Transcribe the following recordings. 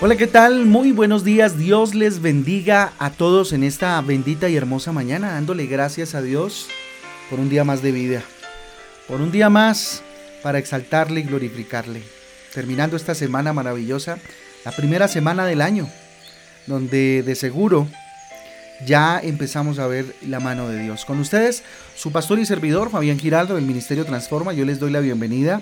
Hola, ¿qué tal? Muy buenos días. Dios les bendiga a todos en esta bendita y hermosa mañana, dándole gracias a Dios por un día más de vida, por un día más para exaltarle y glorificarle. Terminando esta semana maravillosa, la primera semana del año, donde de seguro ya empezamos a ver la mano de Dios. Con ustedes, su pastor y servidor, Fabián Giraldo, del Ministerio Transforma, yo les doy la bienvenida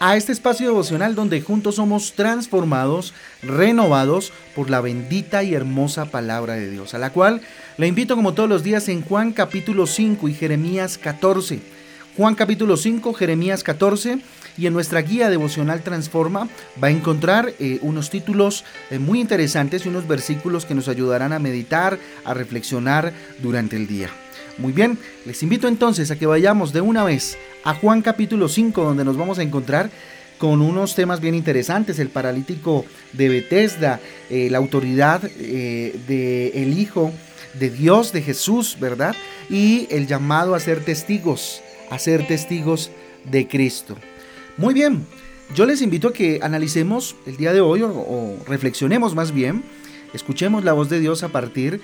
a este espacio devocional donde juntos somos transformados, renovados por la bendita y hermosa palabra de Dios, a la cual le invito como todos los días en Juan capítulo 5 y Jeremías 14. Juan capítulo 5, Jeremías 14 y en nuestra guía devocional Transforma va a encontrar eh, unos títulos eh, muy interesantes y unos versículos que nos ayudarán a meditar, a reflexionar durante el día. Muy bien, les invito entonces a que vayamos de una vez a Juan capítulo 5, donde nos vamos a encontrar con unos temas bien interesantes, el paralítico de Bethesda, eh, la autoridad eh, del Hijo de Dios, de Jesús, ¿verdad? Y el llamado a ser testigos, a ser testigos de Cristo. Muy bien, yo les invito a que analicemos el día de hoy o reflexionemos más bien, escuchemos la voz de Dios a partir de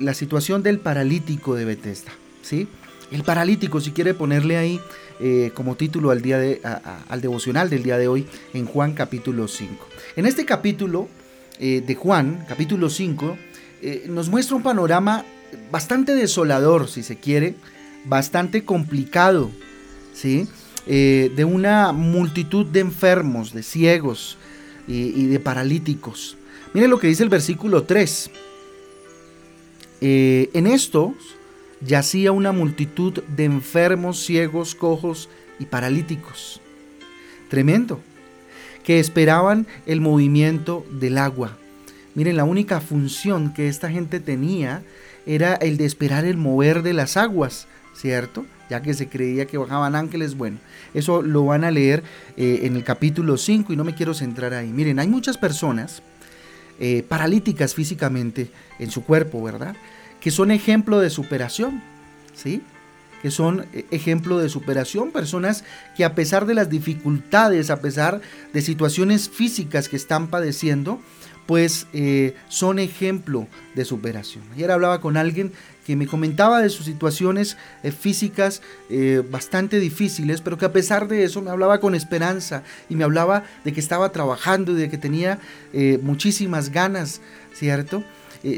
la situación del paralítico de Bethesda. ¿sí? El paralítico, si quiere ponerle ahí eh, como título al, día de, al devocional del día de hoy en Juan capítulo 5. En este capítulo eh, de Juan, capítulo 5, eh, nos muestra un panorama bastante desolador, si se quiere, bastante complicado, ¿sí? de una multitud de enfermos, de ciegos y, y de paralíticos. Mire lo que dice el versículo 3. Eh, en estos yacía una multitud de enfermos, ciegos, cojos y paralíticos. Tremendo. Que esperaban el movimiento del agua. Miren, la única función que esta gente tenía era el de esperar el mover de las aguas, ¿cierto? Ya que se creía que bajaban ángeles. Bueno, eso lo van a leer eh, en el capítulo 5 y no me quiero centrar ahí. Miren, hay muchas personas eh, paralíticas físicamente en su cuerpo, ¿verdad? Que son ejemplo de superación, ¿sí? Que son eh, ejemplo de superación, personas que a pesar de las dificultades, a pesar de situaciones físicas que están padeciendo, pues eh, son ejemplo de superación. Ayer hablaba con alguien que me comentaba de sus situaciones eh, físicas eh, bastante difíciles, pero que a pesar de eso me hablaba con esperanza y me hablaba de que estaba trabajando y de que tenía muchísimas ganas, ¿cierto?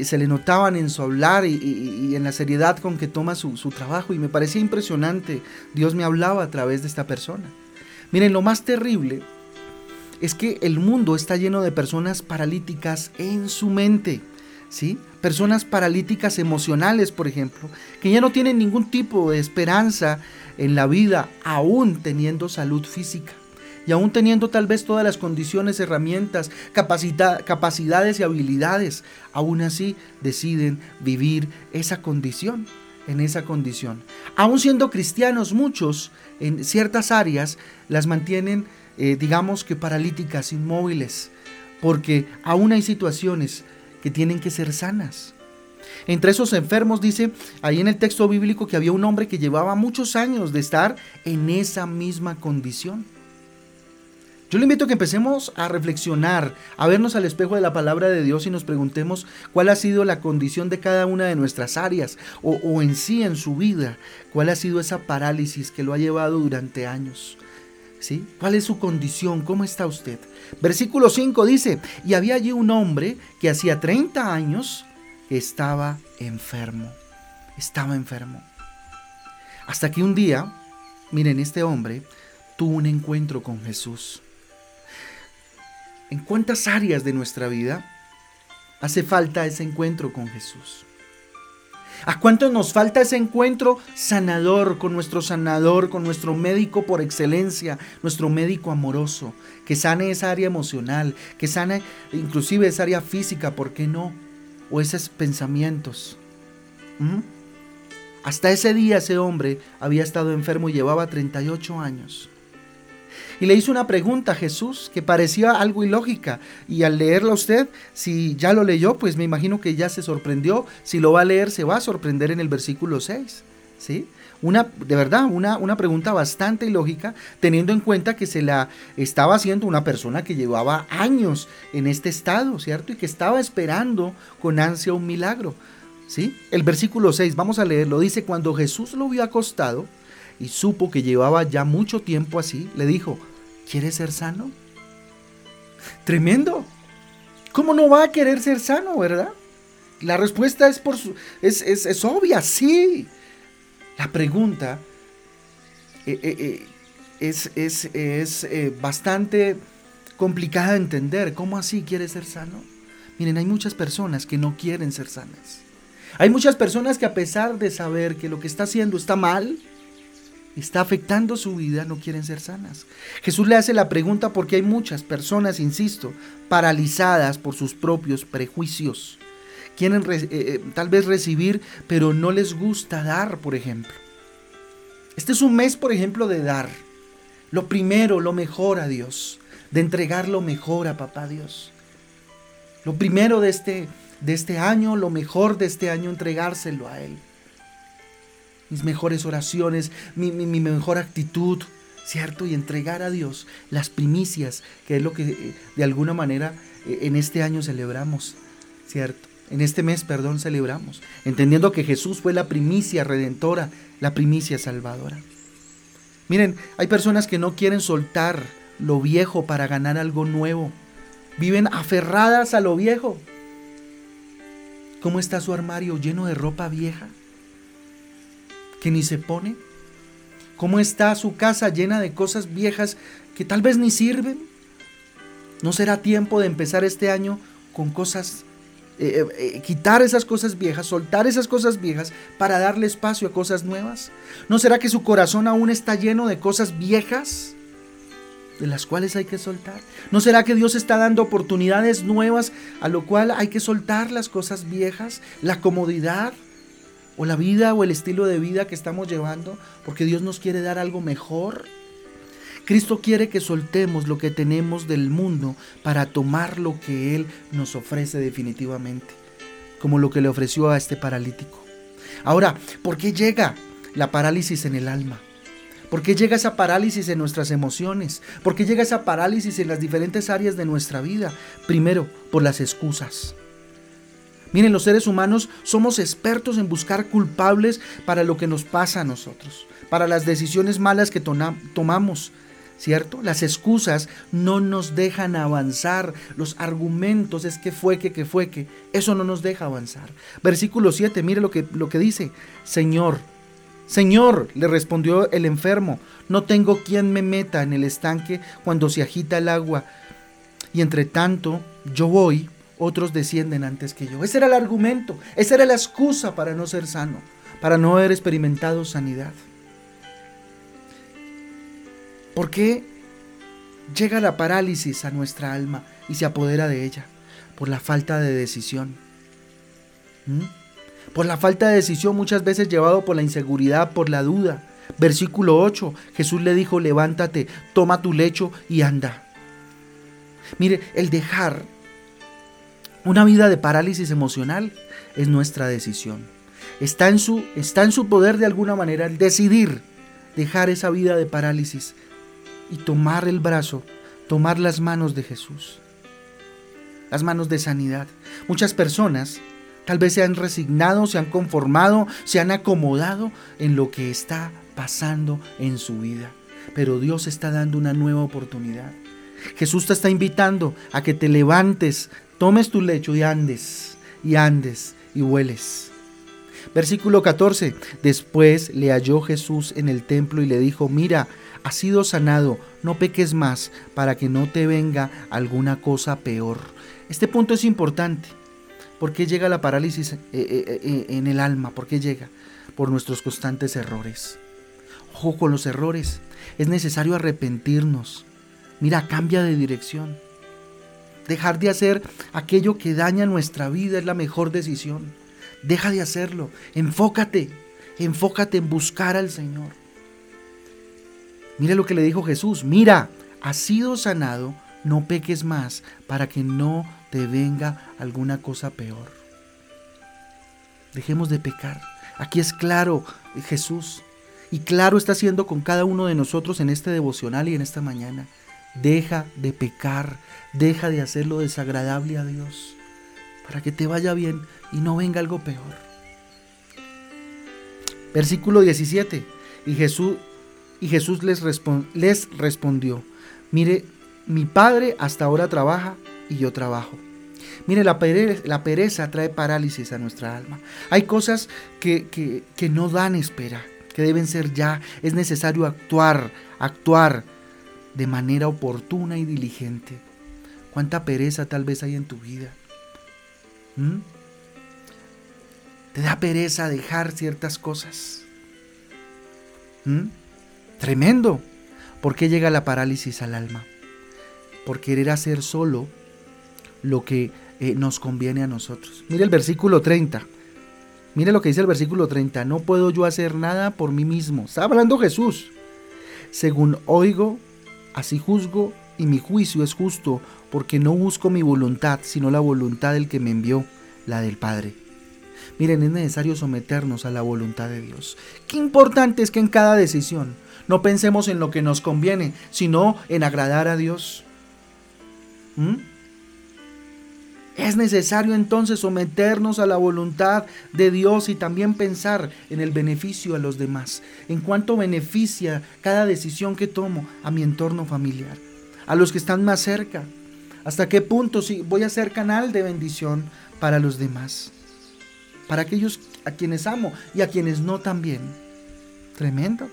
se le notaban en su hablar y, en la seriedad con que toma su, su trabajo y me parecía impresionante. Dios me hablaba a través de esta persona. Miren, lo más terrible es que el mundo está lleno de personas paralíticas en su mente. ¿Sí? Personas paralíticas emocionales, por ejemplo, que ya no tienen ningún tipo de esperanza en la vida, aún teniendo salud física y aún teniendo tal vez todas las condiciones, herramientas, capacidades y habilidades, aún así deciden vivir esa condición, en esa condición. Aún siendo cristianos, muchos en ciertas áreas las mantienen eh, digamos que paralíticas, inmóviles, porque aún hay situaciones que tienen que ser sanas. Entre esos enfermos dice ahí en el texto bíblico que había un hombre que llevaba muchos años de estar en esa misma condición. Yo le invito a que empecemos a reflexionar, a vernos al espejo de la palabra de Dios y nos preguntemos cuál ha sido la condición de cada una de nuestras áreas o, o en sí en su vida, cuál ha sido esa parálisis que lo ha llevado durante años. ¿Cuál es su condición? ¿Cómo está usted? Versículo 5 dice, y había allí un hombre que hacía 30 años estaba enfermo. Estaba enfermo. Hasta que un día, miren, este hombre tuvo un encuentro con Jesús. ¿En cuántas áreas de nuestra vida hace falta ese encuentro con Jesús? ¿A cuánto nos falta ese encuentro sanador con nuestro sanador, con nuestro médico por excelencia, nuestro médico amoroso, que sane esa área emocional, que sane inclusive esa área física, ¿por qué no? O esos pensamientos. ¿Mm? Hasta ese día ese hombre había estado enfermo y llevaba 38 años. Y le hizo una pregunta a Jesús que parecía algo ilógica. Y al leerla usted, si ya lo leyó, pues me imagino que ya se sorprendió. Si lo va a leer, se va a sorprender en el versículo 6. ¿Sí? Una, de verdad, una, una pregunta bastante ilógica, teniendo en cuenta que se la estaba haciendo una persona que llevaba años en este estado, ¿cierto? Y que estaba esperando con ansia un milagro. ¿Sí? El versículo 6, vamos a leerlo, dice, cuando Jesús lo vio acostado y supo que llevaba ya mucho tiempo así, le dijo, ¿quieres ser sano? Tremendo. ¿Cómo no va a querer ser sano, verdad? La respuesta es, por su, es, es, obvia, sí. La pregunta eh, eh, eh, es, es bastante complicada de entender. ¿Cómo así quiere ser sano? Miren, hay muchas personas que no quieren ser sanas. Hay muchas personas que a pesar de saber que lo que está haciendo está mal, está afectando su vida, no quieren ser sanas. Jesús le hace la pregunta porque hay muchas personas, insisto, paralizadas por sus propios prejuicios. Quieren eh, eh, tal vez recibir, pero no les gusta dar, por ejemplo. Este es un mes, por ejemplo, de dar. Lo primero, lo mejor a Dios. De entregar lo mejor a papá Dios. Lo primero de este, de este año, lo mejor de este año, entregárselo a Él mis mejores oraciones, mi, mejor actitud, ¿cierto? Y entregar a Dios las primicias, que es lo que eh, de alguna manera eh, en este año celebramos, ¿cierto? En este mes, perdón, celebramos, entendiendo que Jesús fue la primicia redentora, la primicia salvadora. Miren, hay personas que no quieren soltar lo viejo para ganar algo nuevo. Viven aferradas a lo viejo. ¿Cómo está su armario lleno de ropa vieja? Que ni se pone? ¿Cómo está su casa llena de cosas viejas que tal vez ni sirven? ¿No será tiempo de empezar este año con cosas, eh, eh, eh, quitar esas cosas viejas, soltar esas cosas viejas para darle espacio a cosas nuevas? ¿No será que su corazón aún está lleno de cosas viejas? de las cuales hay que soltar. ¿No será que Dios está dando oportunidades nuevas a lo cual hay que soltar las cosas viejas, la comodidad, o la vida o el estilo de vida que estamos llevando, porque Dios nos quiere dar algo mejor. Cristo quiere que soltemos lo que tenemos del mundo para tomar lo que Él nos ofrece definitivamente, como lo que le ofreció a este paralítico. Ahora, ¿por qué llega la parálisis en el alma? ¿Por qué llega esa parálisis en nuestras emociones? ¿Por qué llega esa parálisis en las diferentes áreas de nuestra vida? Primero, por las excusas. Miren, los seres humanos somos expertos en buscar culpables para lo que nos pasa a nosotros, para las decisiones malas que tomamos, ¿cierto? Las excusas no nos dejan avanzar, los argumentos es que fue que, que fue que, eso no nos deja avanzar. Versículo 7, mire lo que, lo que dice, Señor, Señor, le respondió el enfermo, no tengo quien me meta en el estanque cuando se agita el agua, y entre tanto yo voy otros descienden antes que yo. Ese era el argumento, esa era la excusa para no ser sano, para no haber experimentado sanidad. ¿Por qué llega la parálisis a nuestra alma y se apodera de ella? Por la falta de decisión. ¿Mm? Por la falta de decisión muchas veces llevado por la inseguridad, por la duda. Versículo 8, Jesús le dijo, levántate, toma tu lecho y anda. Mire, el dejar una vida de parálisis emocional es nuestra decisión. Está en su, está en su poder de alguna manera el decidir dejar esa vida de parálisis y tomar el brazo, tomar las manos de Jesús. Las manos de sanidad. Muchas personas tal vez se han resignado, se han conformado, se han acomodado en lo que está pasando en su vida. Pero Dios está dando una nueva oportunidad. Jesús te está invitando a que te levantes tomes tu lecho y andes, y andes, y hueles. Versículo 14. Después le halló Jesús en el templo y le dijo, mira, has sido sanado, no peques más, para que no te venga alguna cosa peor. Este punto es importante. ¿Por qué llega la parálisis eh, eh, eh, en el alma? ¿Por qué llega? Por nuestros constantes errores. Ojo con los errores. Es necesario arrepentirnos. Mira, cambia de dirección. Dejar de hacer aquello que daña nuestra vida es la mejor decisión. Deja de hacerlo. Enfócate. Enfócate en buscar al Señor. Mira lo que le dijo Jesús. Mira, has sido sanado. No peques más para que no te venga alguna cosa peor. Dejemos de pecar. Aquí es claro Jesús. Y claro está haciendo con cada uno de nosotros en este devocional y en esta mañana. Deja de pecar, deja de hacer lo desagradable a Dios, para que te vaya bien y no venga algo peor. Versículo 17. Y Jesús, y Jesús les, les respondió, mire, mi Padre hasta ahora trabaja y yo trabajo. Mire, la pereza, la pereza, trae parálisis a nuestra alma. Hay cosas que, que, que no dan espera, que deben ser ya. Es necesario actuar, actuar de manera oportuna y diligente. ¿Cuánta pereza tal vez hay en tu vida? ¿Mm? Te da pereza dejar ciertas cosas. ¿Mm? Tremendo. ¿Por qué llega la parálisis al alma? Por querer hacer solo lo que eh, nos conviene a nosotros. Mire el versículo 30. Mire lo que dice el versículo 30. No puedo yo hacer nada por mí mismo. Está hablando Jesús. Según oigo, así juzgo y mi juicio es justo, porque no busco mi voluntad, sino la voluntad del que me envió, la del Padre. Miren, es necesario someternos a la voluntad de Dios. Qué importante es que en cada decisión no pensemos en lo que nos conviene, sino en agradar a Dios. ¿Mm? Es necesario entonces someternos a la voluntad de Dios y también pensar en el beneficio a los demás, en cuánto beneficia cada decisión que tomo a mi entorno familiar, a los que están más cerca, hasta qué punto si voy a ser canal de bendición para los demás, para aquellos a quienes amo y a quienes no también. Tremendo.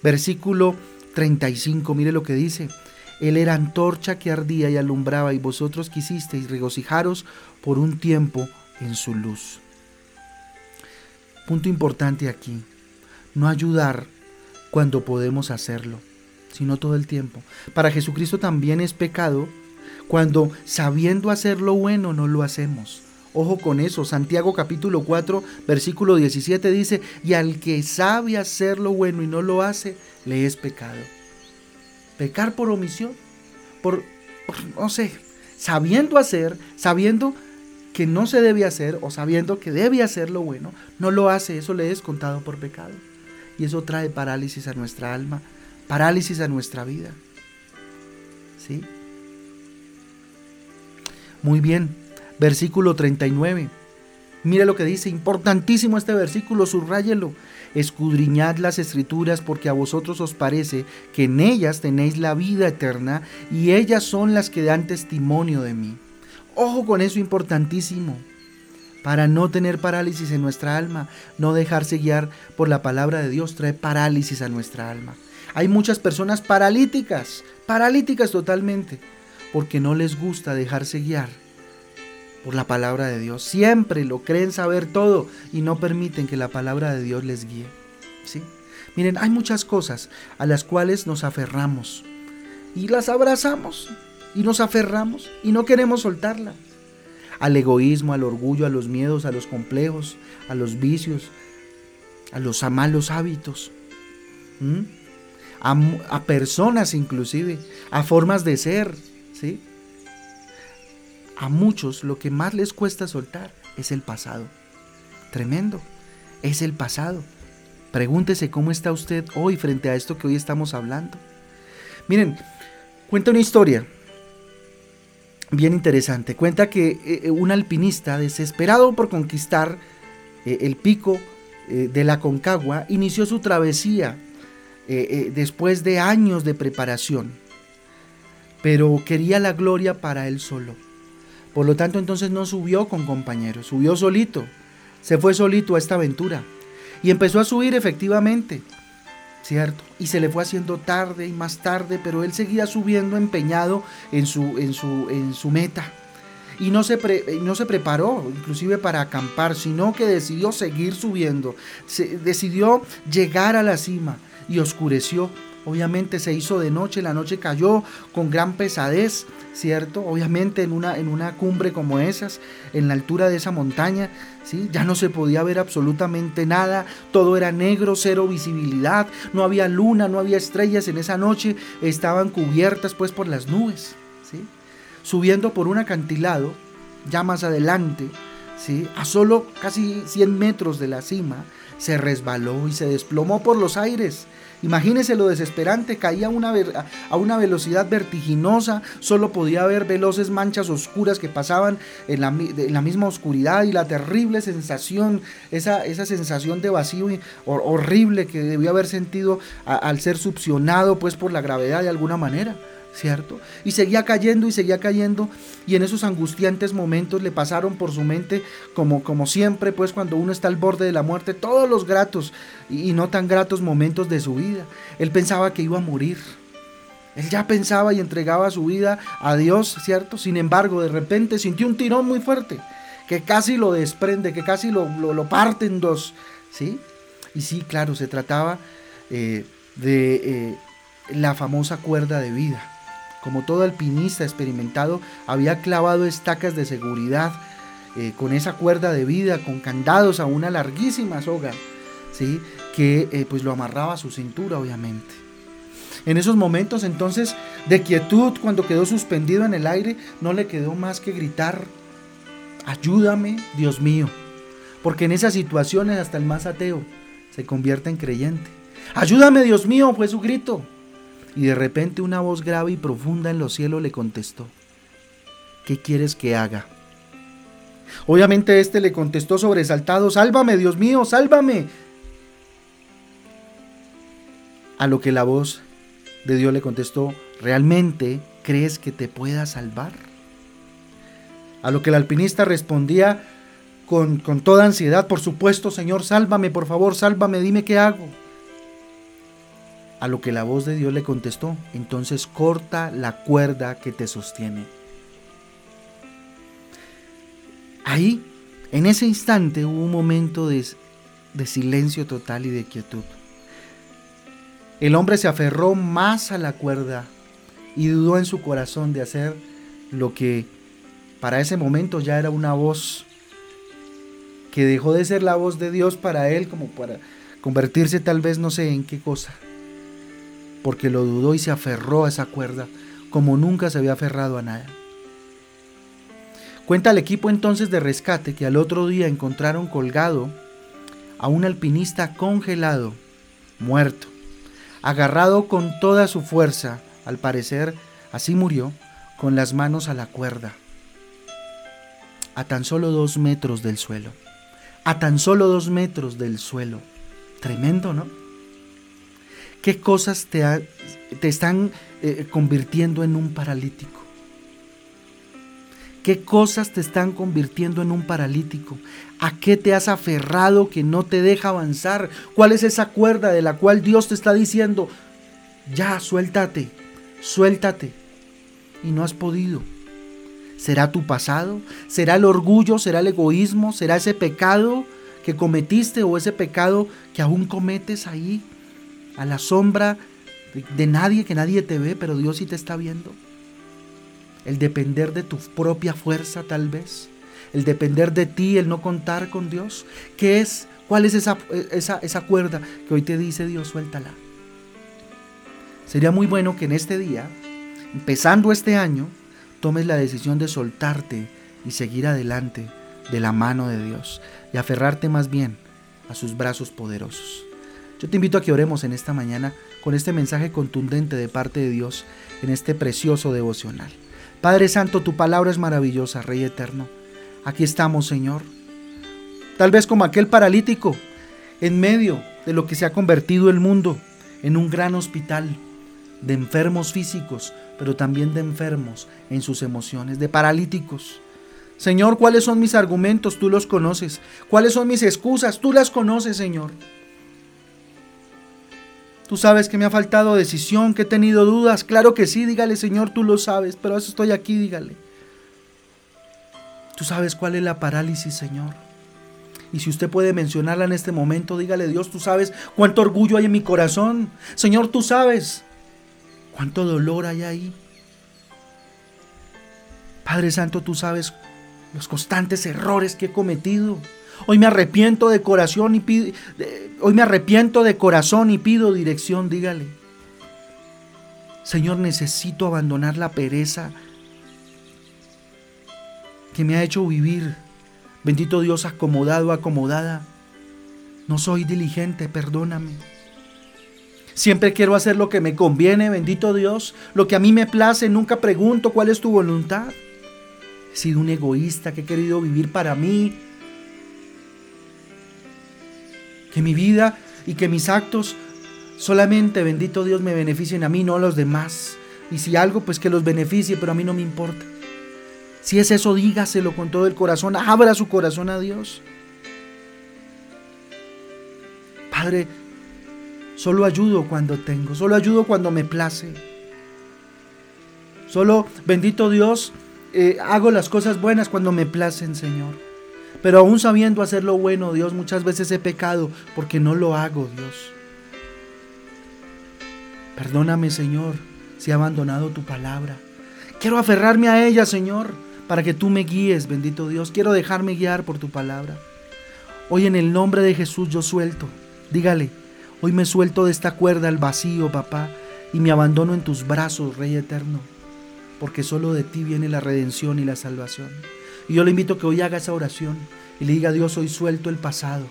Versículo 35, mire lo que dice. Él era antorcha que ardía y alumbraba, y vosotros quisisteis regocijaros por un tiempo en su luz. Punto importante aquí, no ayudar cuando podemos hacerlo, sino todo el tiempo. Para Jesucristo también es pecado cuando sabiendo hacer lo bueno no lo hacemos. Ojo con eso, Santiago capítulo 4, versículo 17 dice, y al que sabe hacer lo bueno y no lo hace, le es pecado. Pecar por omisión, por, no sé, sabiendo hacer, sabiendo que no se debe hacer o sabiendo que debe hacer lo bueno, no lo hace, eso le es contado por pecado. Y eso trae parálisis a nuestra alma, parálisis a nuestra vida. ¿Sí? Muy bien, versículo 39. Mire lo que dice, importantísimo este versículo, subráyelo. Escudriñad las escrituras porque a vosotros os parece que en ellas tenéis la vida eterna y ellas son las que dan testimonio de mí. Ojo con eso importantísimo. Para no tener parálisis en nuestra alma, no dejarse guiar por la palabra de Dios trae parálisis a nuestra alma. Hay muchas personas paralíticas, paralíticas totalmente, porque no les gusta dejarse guiar por la palabra de Dios. Siempre lo creen saber todo y no permiten que la palabra de Dios les guíe. ¿Sí? Miren, hay muchas cosas a las cuales nos aferramos y las abrazamos y nos aferramos y no queremos soltarla. Al egoísmo, al orgullo, a los miedos, a los complejos, a los vicios, a los malos hábitos, a, a, personas inclusive, a formas de ser, ¿sí? A muchos lo que más les cuesta soltar es el pasado. Tremendo, es el pasado. Pregúntese cómo está usted hoy frente a esto que hoy estamos hablando. Miren, cuenta una historia bien interesante. Cuenta que eh, eh, un alpinista desesperado por conquistar eh, el pico de la Concagua inició su travesía después de años de preparación, pero quería la gloria para él solo. Por lo tanto, entonces no subió con compañeros, subió solito. Se fue solito a esta aventura. Y empezó a subir efectivamente, ¿cierto? Y se le fue haciendo tarde y más tarde, pero él seguía subiendo empeñado en su, en su, en su meta. Y no se, no se preparó inclusive para acampar, sino que decidió seguir subiendo. Se, decidió llegar a la cima y oscureció. Obviamente se hizo de noche, la noche cayó con gran pesadez ¿cierto? Obviamente en una, en una cumbre como esas, en la altura de esa montaña, ¿sí? Ya no se podía ver absolutamente nada, todo era negro, cero visibilidad, no había luna, no había estrellas en esa noche, estaban cubiertas pues por las nubes, ¿sí? Subiendo por un acantilado, ya más adelante, ¿sí? A solo casi 100 metros de la cima, se resbaló y se desplomó por los aires. Imagínese lo desesperante, caía a una, a una velocidad vertiginosa, solo podía ver veloces manchas oscuras que pasaban en la, misma oscuridad y la terrible sensación, esa, esa sensación de vacío horrible que debió haber sentido al ser succionado pues por la gravedad de alguna manera. ¿Cierto? Y seguía cayendo y seguía cayendo y en esos angustiantes momentos le pasaron por su mente, como, como siempre, pues cuando uno está al borde de la muerte, todos los gratos y no tan gratos momentos de su vida. Él pensaba que iba a morir. Él ya pensaba y entregaba su vida a Dios, ¿cierto? Sin embargo, de repente sintió un tirón muy fuerte, que casi lo desprende, que casi lo, lo, parte en dos, ¿sí? Y sí, claro, se trataba eh, de eh, la famosa cuerda de vida como todo alpinista experimentado, había clavado estacas de seguridad eh, con esa cuerda de vida, con candados a una larguísima soga, ¿sí? que eh, pues lo amarraba a su cintura, obviamente. En esos momentos entonces de quietud, cuando quedó suspendido en el aire, no le quedó más que gritar, ayúdame, Dios mío, porque en esas situaciones hasta el más ateo se convierte en creyente. Ayúdame, Dios mío, fue su grito. Y de repente una voz grave y profunda en los cielos le contestó, ¿qué quieres que haga? Obviamente este le contestó sobresaltado, sálvame, Dios mío, sálvame. A lo que la voz de Dios le contestó, ¿realmente crees que te pueda salvar? A lo que el alpinista respondía con, con toda ansiedad, por supuesto, Señor, sálvame, por favor, sálvame, dime qué hago. A lo que la voz de Dios le contestó, entonces corta la cuerda que te sostiene. Ahí, en ese instante, hubo un momento de, de silencio total y de quietud. El hombre se aferró más a la cuerda y dudó en su corazón de hacer lo que para ese momento ya era una voz que dejó de ser la voz de Dios para él como para convertirse tal vez no sé en qué cosa porque lo dudó y se aferró a esa cuerda como nunca se había aferrado a nada. Cuenta el equipo entonces de rescate que al otro día encontraron colgado a un alpinista congelado, muerto, agarrado con toda su fuerza, al parecer así murió, con las manos a la cuerda, a tan solo dos metros del suelo, a tan solo dos metros del suelo. Tremendo, ¿no? ¿Qué cosas te, te están eh, convirtiendo en un paralítico? ¿Qué cosas te están convirtiendo en un paralítico? ¿A qué te has aferrado que no te deja avanzar? ¿Cuál es esa cuerda de la cual Dios te está diciendo, ya, suéltate, suéltate? Y no has podido. ¿Será tu pasado? ¿Será el orgullo? ¿Será el egoísmo? ¿Será ese pecado que cometiste o ese pecado que aún cometes ahí? A la sombra de, nadie, que nadie te ve, pero Dios sí te está viendo. El depender de tu propia fuerza tal vez. El depender de ti, el no contar con Dios. ¿Qué es? ¿Cuál es esa, esa, esa cuerda que hoy te dice Dios? Suéltala. Sería muy bueno que en este día, empezando este año, tomes la decisión de soltarte y seguir adelante de la mano de Dios y aferrarte más bien a sus brazos poderosos. Yo te invito a que oremos en esta mañana con este mensaje contundente de parte de Dios en este precioso devocional. Padre Santo, tu palabra es maravillosa, Rey eterno. Aquí estamos, Señor. Tal vez como aquel paralítico, en medio de lo que se ha convertido el mundo, en un gran hospital de enfermos físicos, pero también de enfermos en sus emociones, de paralíticos. Señor, ¿cuáles son mis argumentos? Tú los conoces. ¿Cuáles son mis excusas? Tú las conoces, Señor. Tú sabes que me ha faltado decisión, que he tenido dudas. Claro que sí, dígale Señor, tú lo sabes, pero eso estoy aquí, dígale. Tú sabes cuál es la parálisis, Señor. Y si usted puede mencionarla en este momento, dígale Dios, tú sabes cuánto orgullo hay en mi corazón. Señor, tú sabes cuánto dolor hay ahí. Padre Santo, tú sabes los constantes errores que he cometido. Hoy me arrepiento de corazón y pido, hoy me arrepiento de corazón y pido dirección, dígale. Señor, necesito abandonar la pereza que me ha hecho vivir. Bendito Dios, acomodado, acomodada. No soy diligente, perdóname. Siempre quiero hacer lo que me conviene, bendito Dios, lo que a mí me place, nunca pregunto cuál es tu voluntad. He sido un egoísta que he querido vivir para mí. Que mi vida y que mis actos solamente, bendito Dios, me beneficien a mí, no a los demás. Y si algo, pues que los beneficie, pero a mí no me importa. Si es eso, dígaselo con todo el corazón, abra su corazón a Dios. Padre, solo ayudo cuando tengo, solo ayudo cuando me place. Solo, bendito Dios, eh, hago las cosas buenas cuando me placen, Señor. Pero aún sabiendo hacer lo bueno, Dios, muchas veces he pecado porque no lo hago, Dios. Perdóname, Señor, si he abandonado tu palabra. Quiero aferrarme a ella, Señor, para que tú me guíes, bendito Dios. Quiero dejarme guiar por tu palabra. Hoy en el nombre de Jesús yo suelto. Dígale, hoy me suelto de esta cuerda al vacío, papá, y me abandono en tus brazos, Rey eterno, porque solo de ti viene la redención y la salvación. Y yo le invito que hoy haga esa oración y le diga a Dios, hoy suelto el pasado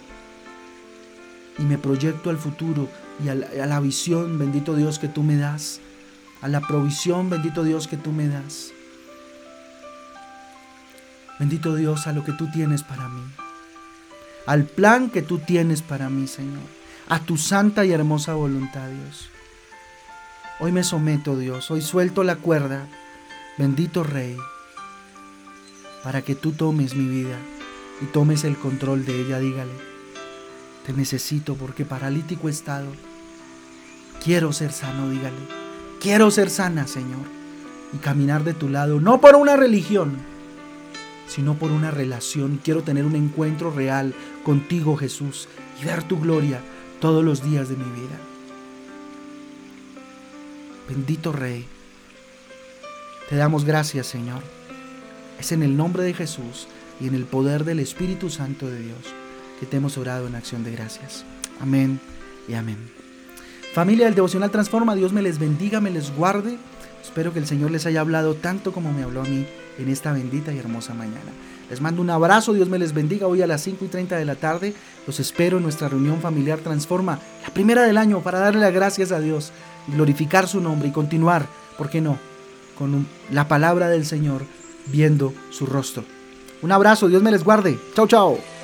y me proyecto al futuro y a la, a la visión, bendito Dios, que tú me das a la provisión, bendito Dios, que tú me das. Bendito Dios, a lo que tú tienes para mí. Al plan que tú tienes para mí, Señor. A tu santa y hermosa voluntad, Dios. Hoy me someto, Dios. Hoy suelto la cuerda. Bendito Rey. Para que tú tomes mi vida y tomes el control de ella. Dígale. Te necesito porque paralítico he estado. Quiero ser sano, dígale. Quiero ser sana, Señor, y caminar de tu lado, no por una religión, sino por una relación. Quiero tener un encuentro real contigo, Jesús, y ver tu gloria todos los días de mi vida. Bendito Rey, te damos gracias, Señor. Es en el nombre de Jesús y en el poder del Espíritu Santo de Dios que te hemos orado en acción de gracias. Amén y amén. Familia del Devocional Transforma, Dios me les bendiga, me les guarde. Espero que el Señor les haya hablado tanto como me habló a mí en esta bendita y hermosa mañana. Les mando un abrazo, Dios me les bendiga hoy a las 5 y 30 de la tarde. Los espero en nuestra reunión familiar Transforma, la primera del año, para darle las gracias a Dios, glorificar su nombre y continuar, ¿por qué no?, con la palabra del Señor, viendo su rostro. Un abrazo, Dios me les guarde. Chao, chao.